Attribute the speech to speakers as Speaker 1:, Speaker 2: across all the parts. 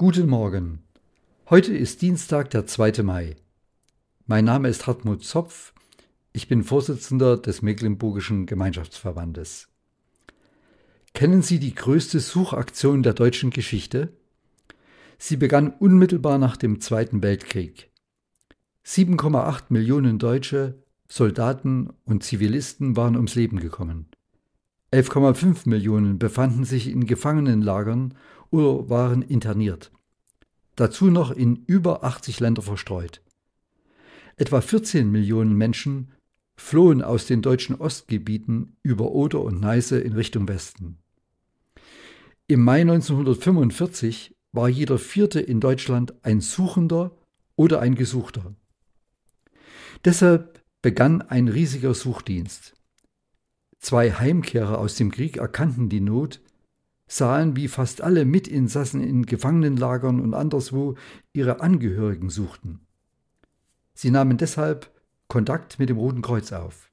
Speaker 1: Guten Morgen. Heute ist Dienstag, der 2. Mai. Mein Name ist Hartmut Zopf. Ich bin Vorsitzender des Mecklenburgischen Gemeinschaftsverbandes. Kennen Sie die größte Suchaktion der deutschen Geschichte? Sie begann unmittelbar nach dem Zweiten Weltkrieg. 7,8 Millionen Deutsche, Soldaten und Zivilisten waren ums Leben gekommen. 11,5 Millionen befanden sich in Gefangenenlagern oder waren interniert. Dazu noch in über 80 Länder verstreut. Etwa 14 Millionen Menschen flohen aus den deutschen Ostgebieten über Oder und Neiße in Richtung Westen. Im Mai 1945 war jeder Vierte in Deutschland ein Suchender oder ein Gesuchter. Deshalb begann ein riesiger Suchdienst. Zwei Heimkehrer aus dem Krieg erkannten die Not, sahen, wie fast alle Mitinsassen in Gefangenenlagern und anderswo ihre Angehörigen suchten. Sie nahmen deshalb Kontakt mit dem Roten Kreuz auf.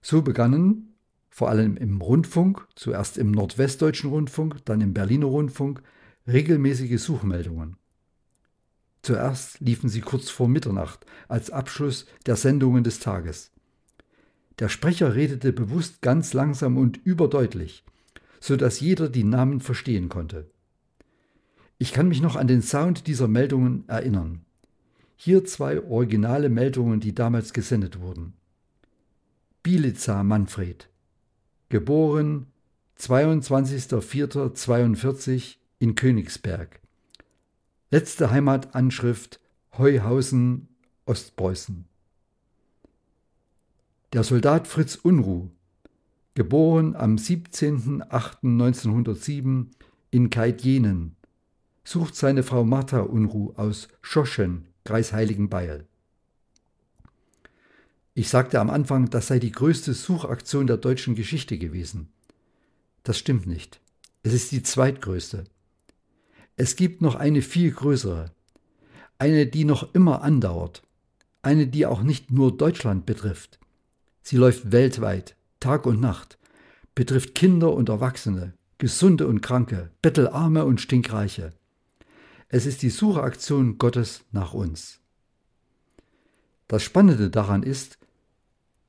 Speaker 1: So begannen, vor allem im Rundfunk, zuerst im Nordwestdeutschen Rundfunk, dann im Berliner Rundfunk, regelmäßige Suchmeldungen. Zuerst liefen sie kurz vor Mitternacht als Abschluss der Sendungen des Tages. Der Sprecher redete bewusst ganz langsam und überdeutlich, so dass jeder die Namen verstehen konnte. Ich kann mich noch an den Sound dieser Meldungen erinnern. Hier zwei originale Meldungen, die damals gesendet wurden. Bielitzer Manfred, geboren 22.04.42 in Königsberg. Letzte Heimatanschrift Heuhausen, Ostpreußen. Der Soldat Fritz Unruh, geboren am 17.08.1907 in Keitjenen, sucht seine Frau Martha Unruh aus Schoschen, Kreis Heiligenbeil. Ich sagte am Anfang, das sei die größte Suchaktion der deutschen Geschichte gewesen. Das stimmt nicht. Es ist die zweitgrößte. Es gibt noch eine viel größere, eine, die noch immer andauert, eine, die auch nicht nur Deutschland betrifft. Sie läuft weltweit, Tag und Nacht, betrifft Kinder und Erwachsene, Gesunde und Kranke, Bettelarme und Stinkreiche. Es ist die Sucheaktion Gottes nach uns. Das Spannende daran ist,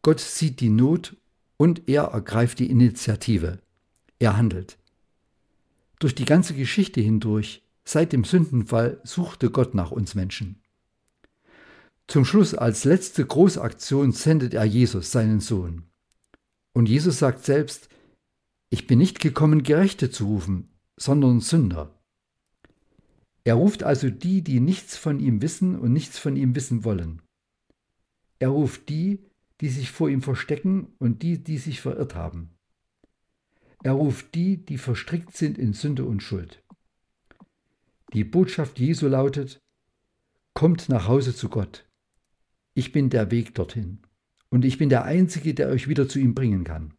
Speaker 1: Gott sieht die Not und er ergreift die Initiative. Er handelt. Durch die ganze Geschichte hindurch, seit dem Sündenfall, suchte Gott nach uns Menschen. Zum Schluss als letzte Großaktion sendet er Jesus, seinen Sohn. Und Jesus sagt selbst, ich bin nicht gekommen, Gerechte zu rufen, sondern Sünder. Er ruft also die, die nichts von ihm wissen und nichts von ihm wissen wollen. Er ruft die, die sich vor ihm verstecken und die, die sich verirrt haben. Er ruft die, die verstrickt sind in Sünde und Schuld. Die Botschaft Jesu lautet, Kommt nach Hause zu Gott. Ich bin der Weg dorthin und ich bin der Einzige, der euch wieder zu ihm bringen kann.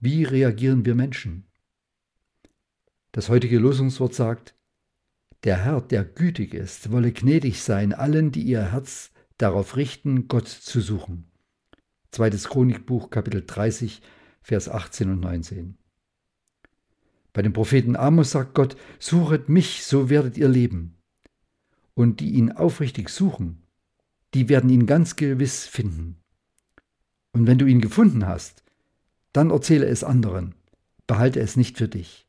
Speaker 1: Wie reagieren wir Menschen? Das heutige Losungswort sagt, der Herr, der gütig ist, wolle gnädig sein allen, die ihr Herz darauf richten, Gott zu suchen. Zweites Chronikbuch, Kapitel 30, Vers 18 und 19. Bei dem Propheten Amos sagt Gott, suchet mich, so werdet ihr leben. Und die ihn aufrichtig suchen, die werden ihn ganz gewiss finden. Und wenn du ihn gefunden hast, dann erzähle es anderen, behalte es nicht für dich.